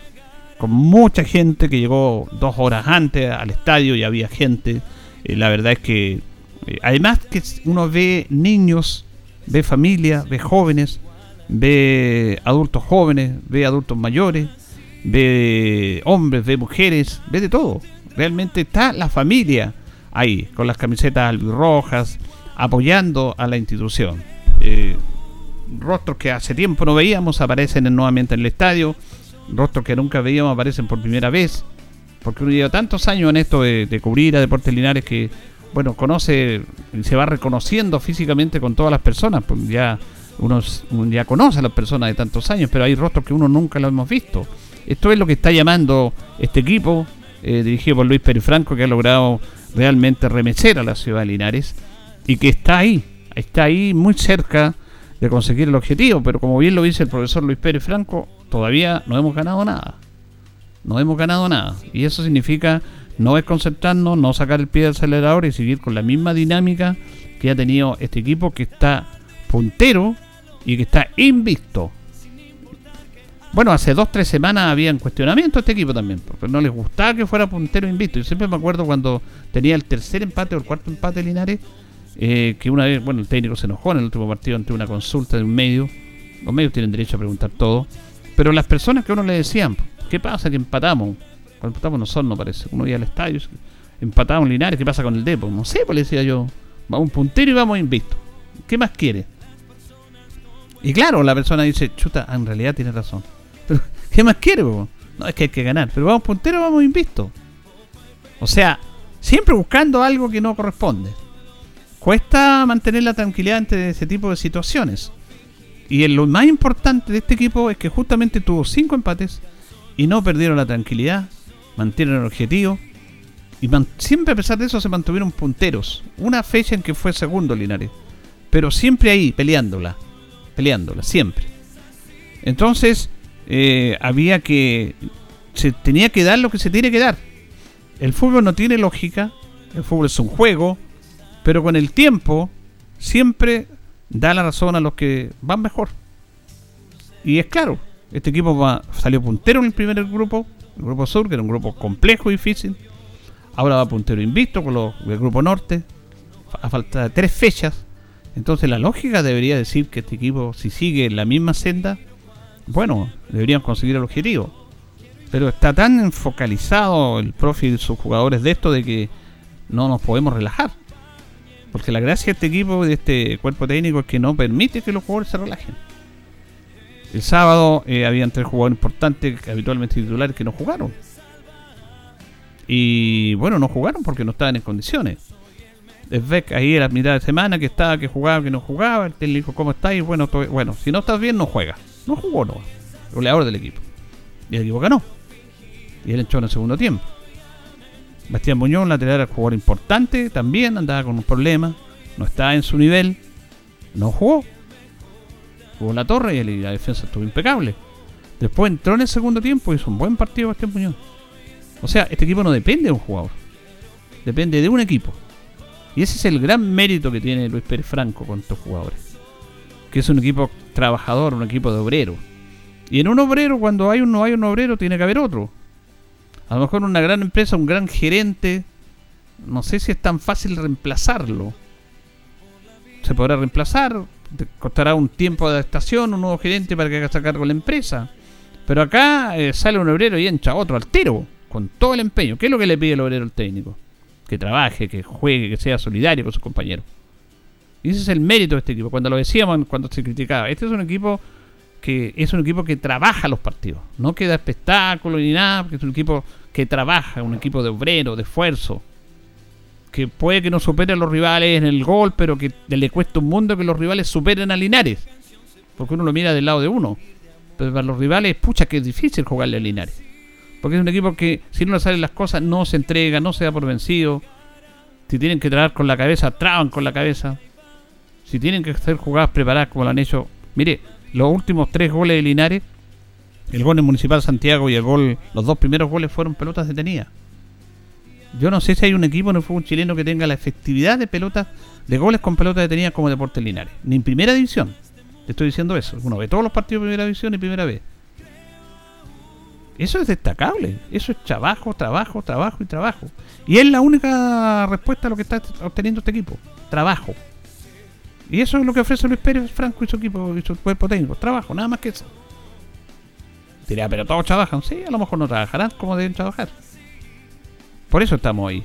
Con mucha gente que llegó dos horas antes al estadio y había gente. Eh, la verdad es que, eh, además que uno ve niños, ve familia, ve jóvenes, ve adultos jóvenes, ve adultos mayores, ve hombres, ve mujeres, ve de todo. Realmente está la familia ahí, con las camisetas albirrojas, apoyando a la institución rostros que hace tiempo no veíamos aparecen nuevamente en el estadio, rostros que nunca veíamos aparecen por primera vez, porque uno lleva tantos años en esto de, cubrir a Deportes Linares que, bueno, conoce, se va reconociendo físicamente con todas las personas, pues ya uno, ya conoce a las personas de tantos años, pero hay rostros que uno nunca lo hemos visto. Esto es lo que está llamando este equipo, eh, dirigido por Luis Pérez Franco, que ha logrado realmente remecer a la ciudad de Linares y que está ahí, está ahí muy cerca de conseguir el objetivo, pero como bien lo dice el profesor Luis Pérez Franco, todavía no hemos ganado nada. No hemos ganado nada. Y eso significa no desconcertarnos, no sacar el pie del acelerador y seguir con la misma dinámica que ha tenido este equipo que está puntero y que está invicto. Bueno, hace dos, tres semanas había en cuestionamiento este equipo también, porque no les gustaba que fuera puntero invicto. Yo siempre me acuerdo cuando tenía el tercer empate o el cuarto empate Linares, eh, que una vez, bueno, el técnico se enojó en el último partido ante una consulta de un medio. Los medios tienen derecho a preguntar todo. Pero las personas que uno le decían, ¿qué pasa que empatamos? Cuando empatamos nosotros, no parece. Uno iba al estadio, empatamos Linares, ¿qué pasa con el Depo? No sé, pues le decía yo. Vamos un puntero y vamos invisto. ¿Qué más quiere? Y claro, la persona dice, chuta, en realidad tiene razón. Pero, ¿qué más quiere? No, es que hay que ganar. Pero vamos puntero, vamos invisto. O sea, siempre buscando algo que no corresponde cuesta mantener la tranquilidad ante ese tipo de situaciones. y lo más importante de este equipo es que justamente tuvo cinco empates y no perdieron la tranquilidad, mantieron el objetivo y siempre a pesar de eso se mantuvieron punteros. Una fecha en que fue segundo Linares, pero siempre ahí peleándola, peleándola, siempre. Entonces eh, había que, se tenía que dar lo que se tiene que dar. El fútbol no tiene lógica, el fútbol es un juego, pero con el tiempo siempre da la razón a los que van mejor. Y es claro, este equipo va, salió puntero en el primer grupo, el grupo sur, que era un grupo complejo y difícil. Ahora va puntero invicto con los, el grupo norte, a falta de tres fechas. Entonces la lógica debería decir que este equipo, si sigue la misma senda, bueno, deberían conseguir el objetivo. Pero está tan enfocalizado el profe y sus jugadores de esto de que no nos podemos relajar. Porque la gracia de este equipo, de este cuerpo técnico, es que no permite que los jugadores se relajen. El sábado eh, habían tres jugadores importantes, habitualmente titulares, que no jugaron. Y bueno, no jugaron porque no estaban en condiciones. Svek ahí era mitad de semana que estaba, que jugaba, que no jugaba. El técnico dijo, ¿cómo estáis? Bueno, bueno, si no estás bien, no juega. No jugó, no. Goleador del equipo. Y el equipo ganó. Y él echó en el segundo tiempo. Bastián Muñoz, lateral, era jugador importante, también andaba con un problema, no estaba en su nivel, no jugó. Jugó la torre y la defensa estuvo impecable. Después entró en el segundo tiempo y hizo un buen partido Bastián Muñoz. O sea, este equipo no depende de un jugador, depende de un equipo. Y ese es el gran mérito que tiene Luis Pérez Franco con estos jugadores. Que es un equipo trabajador, un equipo de obrero. Y en un obrero, cuando hay un, no hay un obrero, tiene que haber otro. A lo mejor una gran empresa, un gran gerente, no sé si es tan fácil reemplazarlo. Se podrá reemplazar, costará un tiempo de adaptación, un nuevo gerente para que haga cargo de la empresa. Pero acá eh, sale un obrero y entra otro altero, con todo el empeño. ¿Qué es lo que le pide el obrero al técnico? Que trabaje, que juegue, que sea solidario con sus compañeros. Y ese es el mérito de este equipo. Cuando lo decíamos, cuando se criticaba, este es un equipo que es un equipo que trabaja los partidos, no que da espectáculo ni nada, porque es un equipo que trabaja, un equipo de obrero, de esfuerzo, que puede que no supere a los rivales en el gol, pero que le cuesta un mundo que los rivales superen a Linares, porque uno lo mira del lado de uno, pero para los rivales, pucha, que es difícil jugarle a Linares, porque es un equipo que si no le salen las cosas no se entrega, no se da por vencido, si tienen que trabar con la cabeza, traban con la cabeza, si tienen que hacer jugadas preparadas como lo han hecho, mire, los últimos tres goles de Linares, el gol en Municipal Santiago y el gol, los dos primeros goles fueron pelotas detenidas. Yo no sé si hay un equipo en el fútbol chileno que tenga la efectividad de pelotas, de goles con pelotas detenidas como Deportes Linares. Ni en primera división. Te estoy diciendo eso. Uno ve todos los partidos de primera división y primera vez. Eso es destacable. Eso es trabajo, trabajo, trabajo y trabajo. Y es la única respuesta a lo que está obteniendo este equipo. Trabajo. Y eso es lo que ofrece Luis Pérez Franco y su equipo y su cuerpo técnico. Trabajo, nada más que eso. Dirá, pero todos trabajan. Sí, a lo mejor no trabajarán como deben trabajar. Por eso estamos ahí.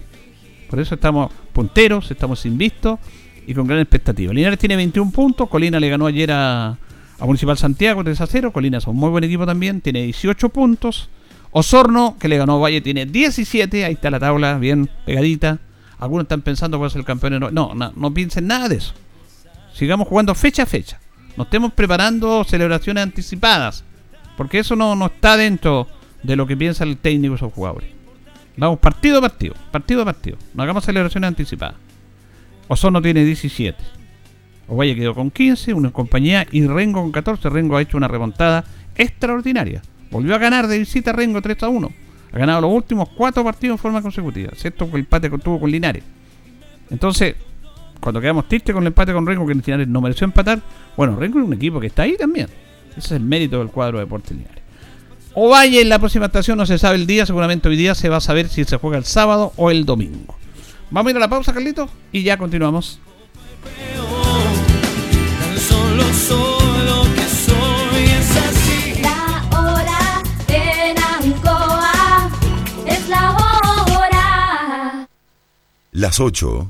Por eso estamos punteros, estamos invistos y con gran expectativa. Linares tiene 21 puntos. Colina le ganó ayer a, a Municipal Santiago 3 a 0. Colina es un muy buen equipo también. Tiene 18 puntos. Osorno, que le ganó a Valle, tiene 17. Ahí está la tabla, bien pegadita. Algunos están pensando cuál es el campeón. No, no, no piensen nada de eso. Sigamos jugando fecha a fecha. No estemos preparando celebraciones anticipadas. Porque eso no, no está dentro de lo que piensa el técnico y jugadores. Vamos partido a partido, partido a partido. No hagamos celebraciones anticipadas. Osorno tiene 17. Ovalle quedó con 15, una compañía y Rengo con 14. Rengo ha hecho una remontada extraordinaria. Volvió a ganar de visita Rengo 3 a 1. Ha ganado los últimos cuatro partidos en forma consecutiva. Excepto el empate que tuvo con Linares. Entonces, cuando quedamos tristes con el empate con Rengo, que Linares no mereció empatar, bueno, Rengo es un equipo que está ahí también. Ese es el mérito del cuadro de Deportes Linares. Ovalle en la próxima estación no se sabe el día, seguramente hoy día se va a saber si se juega el sábado o el domingo. Vamos a ir a la pausa, Carlito, y ya continuamos. La hora en Ancoa es la hora. Las 8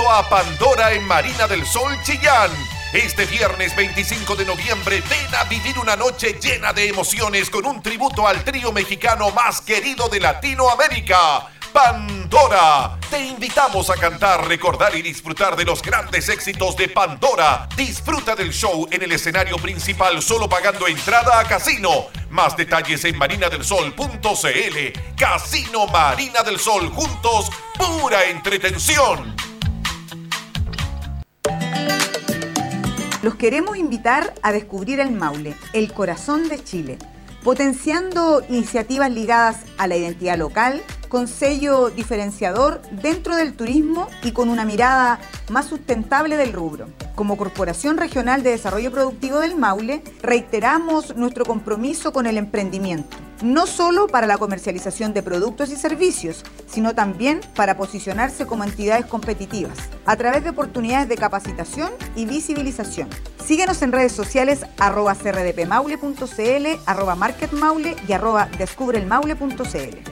A Pandora en Marina del Sol Chillán este viernes 25 de noviembre ven a vivir una noche llena de emociones con un tributo al trío mexicano más querido de Latinoamérica. Pandora. Te invitamos a cantar, recordar y disfrutar de los grandes éxitos de Pandora. Disfruta del show en el escenario principal solo pagando entrada a casino. Más detalles en marinadelsol.cl. Casino Marina del Sol juntos, pura entretención. Los queremos invitar a descubrir el Maule, el corazón de Chile, potenciando iniciativas ligadas a la identidad local, con sello diferenciador dentro del turismo y con una mirada más sustentable del rubro. Como Corporación Regional de Desarrollo Productivo del Maule, reiteramos nuestro compromiso con el emprendimiento, no solo para la comercialización de productos y servicios, sino también para posicionarse como entidades competitivas, a través de oportunidades de capacitación y visibilización. Síguenos en redes sociales arroba crdpmaule.cl, arroba marketmaule y arroba descubrelmaule.cl.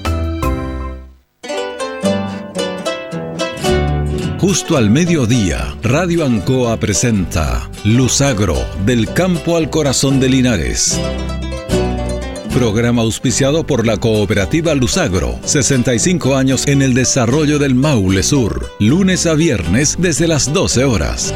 Justo al mediodía, Radio Ancoa presenta Luzagro, del campo al corazón de Linares. Programa auspiciado por la cooperativa Luzagro, 65 años en el desarrollo del Maule Sur, lunes a viernes desde las 12 horas.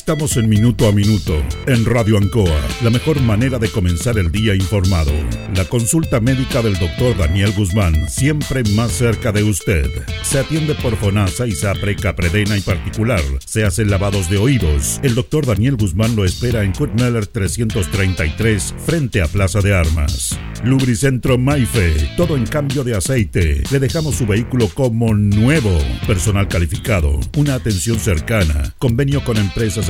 Estamos en Minuto a Minuto, en Radio Ancoa, la mejor manera de comenzar el día informado. La consulta médica del doctor Daniel Guzmán, siempre más cerca de usted. Se atiende por FONASA, ISAPRE, CAPREDENA y particular. Se hacen lavados de oídos. El doctor Daniel Guzmán lo espera en Kutmeller 333, frente a Plaza de Armas. Lubricentro Maife, todo en cambio de aceite. Le dejamos su vehículo como nuevo. Personal calificado, una atención cercana, convenio con empresas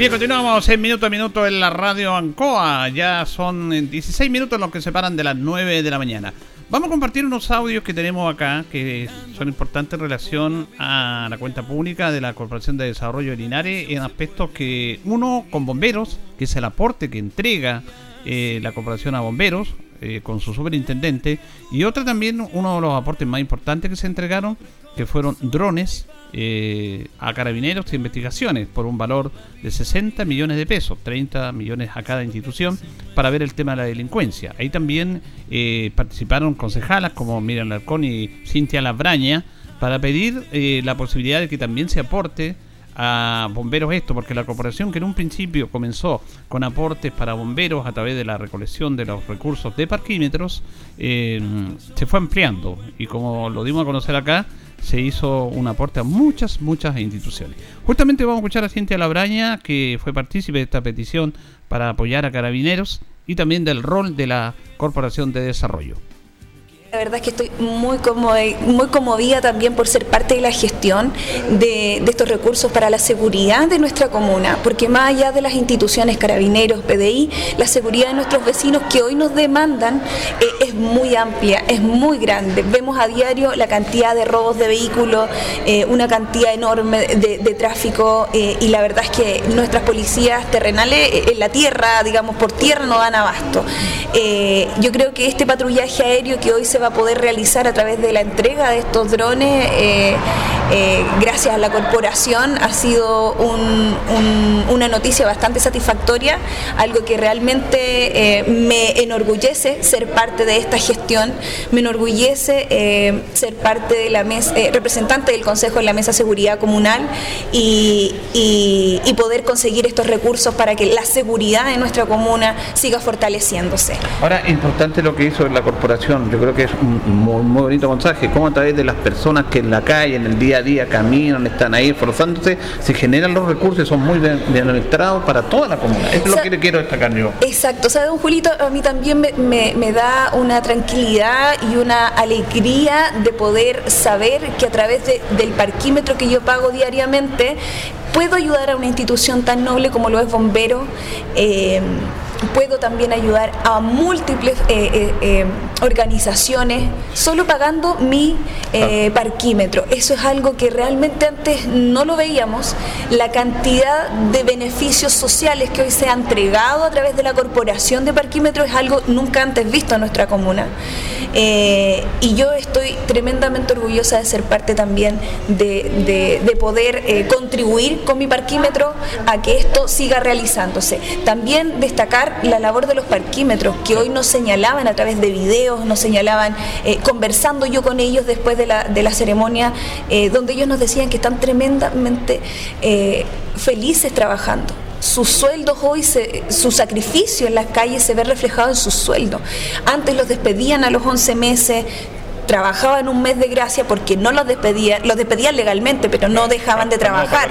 Bien, continuamos en minuto a minuto en la radio Ancoa. Ya son 16 minutos los que separan de las 9 de la mañana. Vamos a compartir unos audios que tenemos acá que son importantes en relación a la cuenta pública de la Corporación de Desarrollo de Linares en aspectos que uno con bomberos, que es el aporte que entrega eh, la Corporación a bomberos eh, con su superintendente y otra también uno de los aportes más importantes que se entregaron que fueron drones eh, a carabineros de investigaciones por un valor de 60 millones de pesos, 30 millones a cada institución, para ver el tema de la delincuencia. Ahí también eh, participaron concejalas como Miriam Larcón y Cintia Labraña para pedir eh, la posibilidad de que también se aporte a bomberos esto, porque la corporación que en un principio comenzó con aportes para bomberos a través de la recolección de los recursos de parquímetros, se fue ampliando y como lo dimos a conocer acá, se hizo un aporte a muchas, muchas instituciones. Justamente vamos a escuchar a Cintia Labraña, que fue partícipe de esta petición para apoyar a carabineros y también del rol de la Corporación de Desarrollo. La verdad es que estoy muy, muy conmovida también por ser parte de la gestión de, estos recursos para la seguridad de nuestra comuna, porque más allá de las instituciones, carabineros, PDI, la seguridad de nuestros vecinos que hoy nos demandan eh, es muy amplia, es muy grande. Vemos a diario la cantidad de robos de vehículos, eh, una cantidad enorme de, tráfico eh, y la verdad es que nuestras policías terrenales en la tierra, digamos por tierra, no dan abasto. yo creo que este patrullaje aéreo que hoy se va a poder realizar a través de la entrega de estos drones, eh, eh, gracias a la corporación, ha sido una noticia bastante satisfactoria, algo que realmente eh, me enorgullece ser parte de esta gestión, me enorgullece ser parte de la mesa, representante del Consejo en la Mesa Seguridad Comunal y, y poder conseguir estos recursos para que la seguridad de nuestra comuna siga fortaleciéndose. Ahora, importante lo que hizo la corporación, yo creo que un muy, bonito mensaje, cómo a través de las personas que en la calle, en el día a día caminan, están ahí esforzándose, se generan los recursos y son muy bien, administrados para toda la comunidad. Eso es lo que quiero destacar yo. Exacto, o sea, don Julito, a mí también me, da una tranquilidad y una alegría de poder saber que a través del parquímetro que yo pago diariamente, puedo ayudar a una institución tan noble como lo es Bombero. Eh, puedo también ayudar a múltiples eh, eh, eh, organizaciones solo pagando mi parquímetro. Eso es algo que realmente antes no lo veíamos. La cantidad de beneficios sociales que hoy se han entregado a través de la corporación de parquímetro es algo nunca antes visto en nuestra comuna. y yo estoy tremendamente orgullosa de ser parte también de, de poder contribuir con mi parquímetro a que esto siga realizándose. También destacar la labor de los parquímetros, que hoy nos señalaban a través de videos, nos señalaban, eh, conversando yo con ellos después de la, de la ceremonia, eh, donde ellos nos decían que están tremendamente eh, felices trabajando sus sueldos hoy, su sacrificio en las calles se ve reflejado en sus sueldos. Antes los despedían a los 11 meses, trabajaban un mes de gracia porque no los despedían, los despedían legalmente, pero no dejaban de trabajar.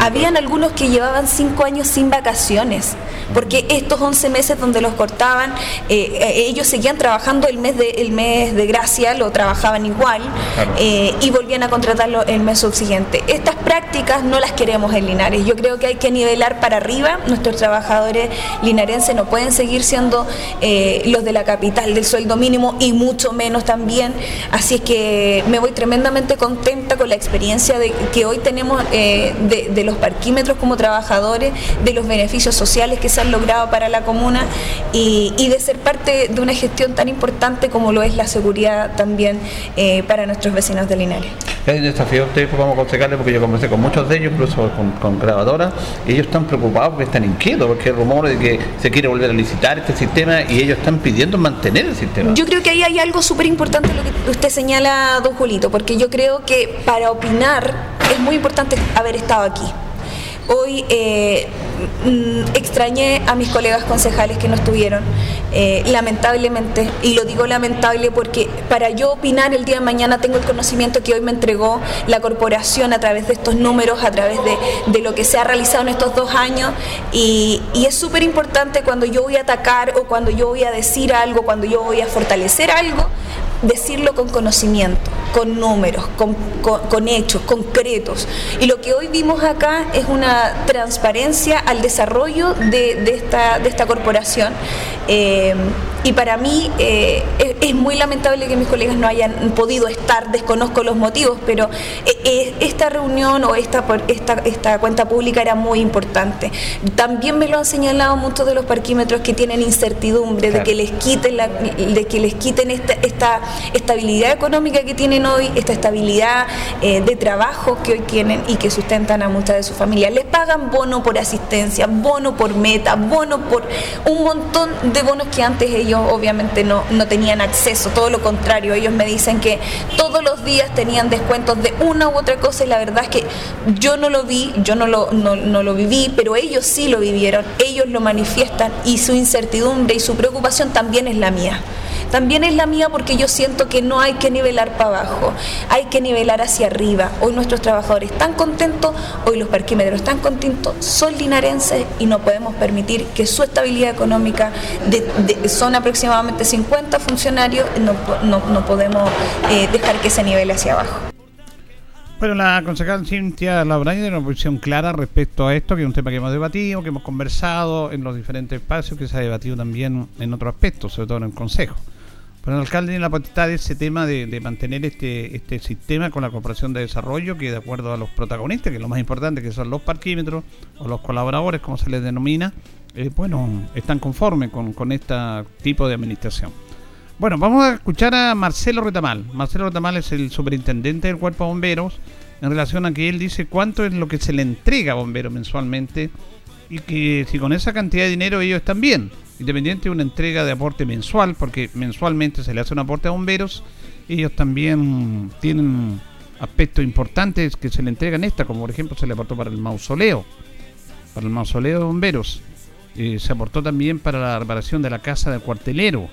Habían algunos que llevaban cinco años sin vacaciones, porque estos 11 meses donde los cortaban, eh, eh, ellos seguían trabajando el mes de, el mes de gracia, lo trabajaban igual, eh, y volvían a contratarlo el mes subsiguiente. Estas prácticas no las queremos en Linares. Yo creo que hay que nivelar para arriba. Nuestros trabajadores linarenses no pueden seguir siendo los de la capital del sueldo mínimo y mucho menos también Así es que me voy tremendamente contenta con la experiencia de, que hoy tenemos eh, de, los parquímetros como trabajadores, de los beneficios sociales que se han logrado para la comuna y, de ser parte de una gestión tan importante como lo es la seguridad también eh, para nuestros vecinos de Linares. Es un desafío ustedes vamos a aconsejarle porque yo conversé con muchos de ellos, incluso con, grabadoras, y ellos están preocupados porque están inquietos, porque hay rumores de que se quiere volver a licitar este sistema y ellos están pidiendo mantener el sistema. Yo creo que ahí hay algo súper importante lo que usted señala, don Julito, porque yo creo que para opinar es muy importante haber estado aquí. Hoy eh, mm, extrañé a mis colegas concejales que no estuvieron, eh, lamentablemente, y lo digo lamentable porque para yo opinar el día de mañana tengo el conocimiento que hoy me entregó la corporación a través de estos números, a través de, de lo que se ha realizado en estos dos años, y, y es súper importante cuando yo voy a atacar o cuando yo voy a decir algo, cuando yo voy a fortalecer algo, decirlo con conocimiento, con números, con, con- con hechos concretos. Y lo que hoy vimos acá es una transparencia al desarrollo de, de esta, de esta corporación. Eh, y para mí eh, es, es muy lamentable que mis colegas no hayan podido estar, desconozco los motivos, pero eh, esta reunión o esta, esta, esta cuenta pública era muy importante. También me lo han señalado muchos de los parquímetros que tienen incertidumbre de que les quiten, la- de que les quiten esta, esta estabilidad económica que tienen hoy, esta estabilidad eh, de trabajo que hoy tienen y que sustentan a muchas de sus familias. Les pagan bono por asistencia, bono por meta, bono por un montón de bonos que antes ellos obviamente no, no tenían acceso, todo lo contrario, ellos me dicen que todos los días tenían descuentos de una u otra cosa y la verdad es que yo no lo vi, yo no lo, no, no lo viví, pero ellos sí lo vivieron, ellos lo manifiestan y su incertidumbre y su preocupación también es la mía. También es la mía porque yo siento que no hay que nivelar para abajo, hay que nivelar hacia arriba. Hoy nuestros trabajadores están contentos, hoy los parquímetros están contentos, son linarenses y no podemos permitir que su estabilidad económica, de, de- son aproximadamente 50 funcionarios, no, po- no- no podemos eh, dejar que se nivele hacia abajo. Bueno, la concejal Cintia Labraña tiene una posición clara respecto a esto, que es un tema que hemos debatido, que hemos conversado en los diferentes espacios, que se ha debatido también en otros aspectos, sobre todo en el Consejo. Pero el alcalde tiene la potestad de ese tema de, mantener este, este sistema con la Corporación de Desarrollo, que de acuerdo a los protagonistas, que es lo más importante, que son los parquímetros o los colaboradores, como se les denomina, eh, bueno, están conformes con, con este tipo de administración. Bueno, vamos a escuchar a Marcelo Retamal. Marcelo Retamal es el superintendente del Cuerpo de Bomberos en relación a que él dice cuánto es lo que se le entrega a bomberos mensualmente y que si con esa cantidad de dinero ellos están bien, independiente de una entrega de aporte mensual, porque mensualmente se le hace un aporte a bomberos, ellos también tienen aspectos importantes que se le entregan esta, como por ejemplo se le aportó para el mausoleo, para el mausoleo de bomberos, Eh, se aportó también para la reparación de la casa del cuartelero,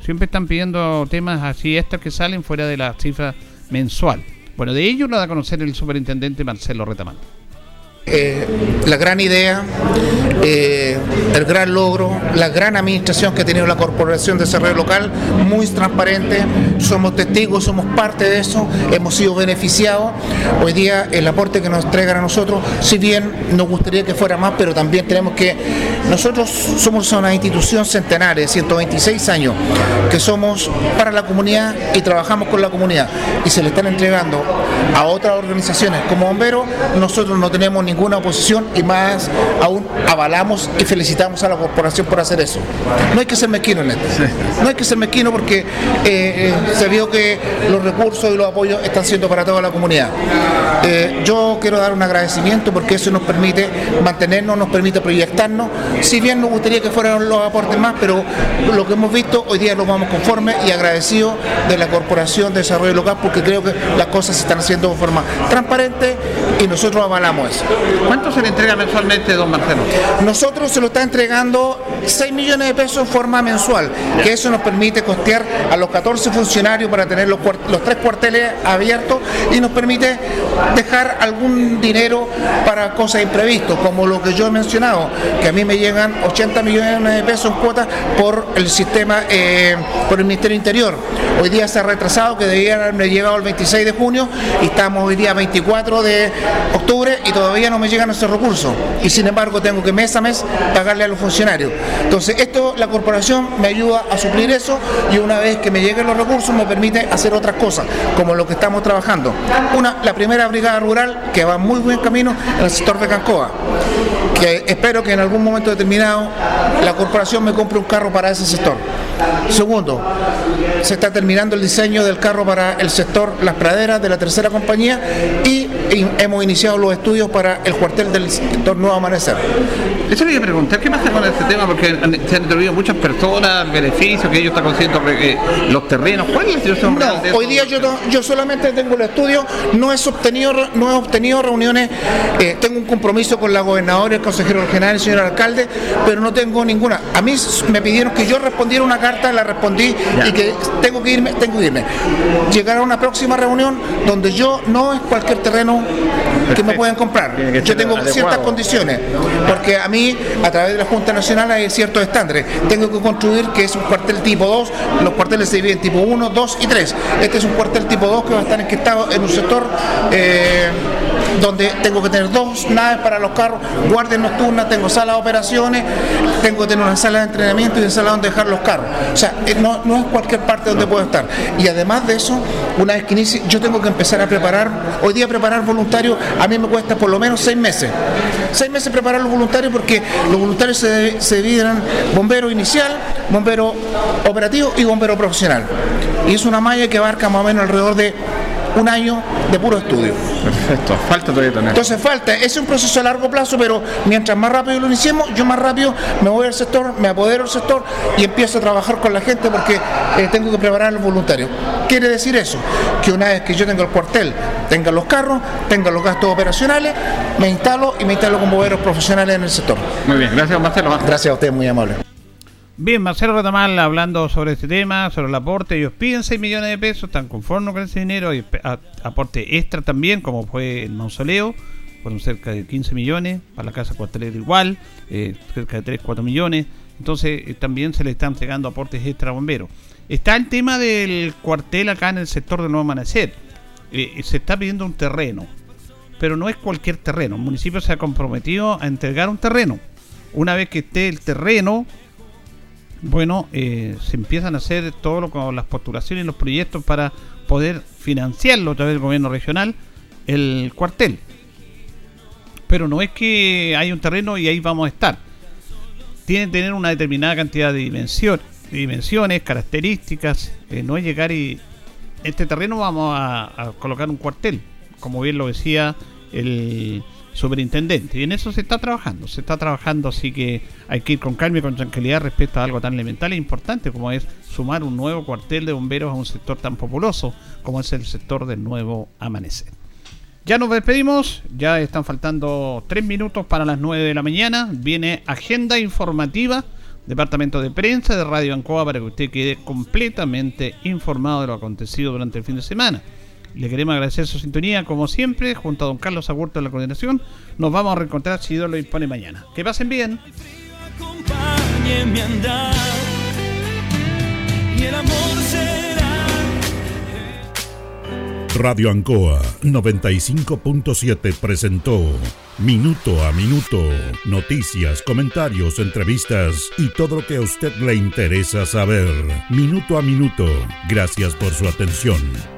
siempre están pidiendo temas así, estos que salen fuera de la cifra mensual. Bueno, de ello lo da a conocer el superintendente Marcelo Retamal. Eh, la gran idea, eh, el gran logro, la gran administración que ha tenido la Corporación de Desarrollo Local, muy transparente, somos testigos, somos parte de eso, hemos sido beneficiados. Hoy día el aporte que nos entregan a nosotros, si bien nos gustaría que fuera más, pero también tenemos que, nosotros somos una institución centenaria, de 126 años, que somos para la comunidad y trabajamos con la comunidad y se le están entregando a otras organizaciones como bomberos, nosotros no tenemos ninguna oposición y más aún avalamos y felicitamos a la corporación por hacer eso. No hay que ser mezquino en esto. No hay que ser mezquino porque eh, eh, se vio que los recursos y los apoyos están siendo para toda la comunidad. Eh, yo quiero dar un agradecimiento porque eso nos permite mantenernos, nos permite proyectarnos. Si bien nos gustaría que fueran los aportes más, pero lo que hemos visto hoy día nos vamos conformes y agradecidos de la Corporación de Desarrollo Local porque creo que las cosas se están haciendo de forma transparente y nosotros avalamos eso. ¿Cuánto se le entrega mensualmente, don Marcelo? Nosotros se lo está entregando 6 millones de pesos en forma mensual, que eso nos permite costear a los 14 funcionarios para tener los, tres cuarteles abiertos y nos permite dejar algún dinero para cosas imprevistas, como lo que yo he mencionado, que a mí me llegan 80 millones de pesos en cuotas por el sistema, eh, por el Ministerio Interior. Hoy día se ha retrasado, que debía haberme llegado el 26 de junio y estamos hoy día 24 de octubre y todavía no me llegan esos recursos. Y sin embargo tengo que mes a mes pagarle a los funcionarios. Entonces esto la corporación me ayuda a suplir eso y una vez que me lleguen los recursos me permite hacer otras cosas, como lo que estamos trabajando. Una, la primera brigada rural que va muy buen camino en el sector de Cancoa, que espero que en algún momento determinado la corporación me compre un carro para ese sector. Segundo, se está terminando el diseño del carro para el sector Las Praderas de la tercera compañía y, hemos iniciado los estudios para el cuartel del sector Nuevo Amanecer. Eso le iba a preguntar, ¿qué pasa con este tema? Porque se han introducido muchas personas, beneficios, que ellos están conscientes de eh, los terrenos. ¿Cuál es la situación No, hoy día yo, no- yo solamente tengo el estudio, no he obtenido, no he obtenido reuniones, eh, tengo un compromiso con la gobernadora, el consejero regional, el señor alcalde, pero no tengo ninguna. A mí me pidieron que yo respondiera una carta, la respondí y que tengo que irme, tengo que irme. Llegar a una próxima reunión donde yo no es cualquier terreno que me pueden comprar. Yo tengo adecuado. ciertas condiciones, porque a mí, a través de la Junta Nacional, hay ciertos estándares. Tengo que construir que es un cuartel tipo 2, los cuarteles se dividen tipo 1, 2 y 3. Este es un cuartel tipo 2 que va a estar enquistado en un sector eh, donde tengo que tener dos naves para los carros, guardias nocturnas, tengo sala de operaciones, tengo que tener una sala de entrenamiento y una sala donde dejar los carros. O sea, eh, no, no es cualquier parte donde puedo estar. Y además de eso, una vez que inicie, yo tengo que empezar a preparar, hoy día preparar voluntarios, a mí me cuesta por lo menos seis meses. Seis meses preparar los voluntarios porque los voluntarios se, se dividen en bombero inicial, bombero operativo y bombero profesional. Y es una malla que abarca más o menos alrededor de un año de puro estudio. Perfecto, falta todavía tener. Entonces falta, es un proceso a largo plazo, pero mientras más rápido lo iniciemos, yo más rápido me voy al sector, me apodero del sector y empiezo a trabajar con la gente porque eh, tengo que preparar al voluntario. Quiere decir eso, que una vez que yo tenga el cuartel, tenga los carros, tenga los gastos operacionales, me instalo y me instalo con bomberos profesionales en el sector. Muy bien, gracias Marcelo. Gracias a usted, muy amable. Bien, Marcelo Retamal hablando sobre este tema, sobre el aporte. Ellos piden 6 millones de pesos, están conformes con ese dinero. Y espe- a- aporte extra también, como fue el mausoleo, fueron cerca de 15 millones. Para la casa cuartelera igual, eh, cerca de 3, 4 millones. Entonces eh, también se le están entregando aportes extra a bomberos. Está el tema del cuartel acá en el sector del Nuevo Amanecer. Eh, se está pidiendo un terreno, pero no es cualquier terreno. El municipio se ha comprometido a entregar un terreno. Una vez que esté el terreno, bueno, eh, se empiezan a hacer con las postulaciones y los proyectos para poder financiarlo a través del gobierno regional, el cuartel. Pero no es que hay un terreno y ahí vamos a estar. Tienen que tener una determinada cantidad de, dimensión, dimensiones, características. eh, no es llegar y... Este terreno vamos a colocar un cuartel, como bien lo decía el superintendente. Y en eso se está trabajando, se está trabajando, así que hay que ir con calma y con tranquilidad respecto a algo tan elemental e importante como es sumar un nuevo cuartel de bomberos a un sector tan populoso como es el sector del nuevo amanecer. Ya nos despedimos, ya están faltando tres minutos para las 9 de la mañana. Viene agenda informativa, departamento de prensa de Radio Ancoa para que usted quede completamente informado de lo acontecido durante el fin de semana. Le queremos agradecer su sintonía, como siempre, junto a don Carlos Agurto de la coordinación. Nos vamos a reencontrar si Dios lo dispone mañana. Que pasen bien. Radio Ancoa 95.7 presentó Minuto a Minuto, noticias, comentarios, entrevistas y todo lo que a usted le interesa saber. Minuto a Minuto, gracias por su atención.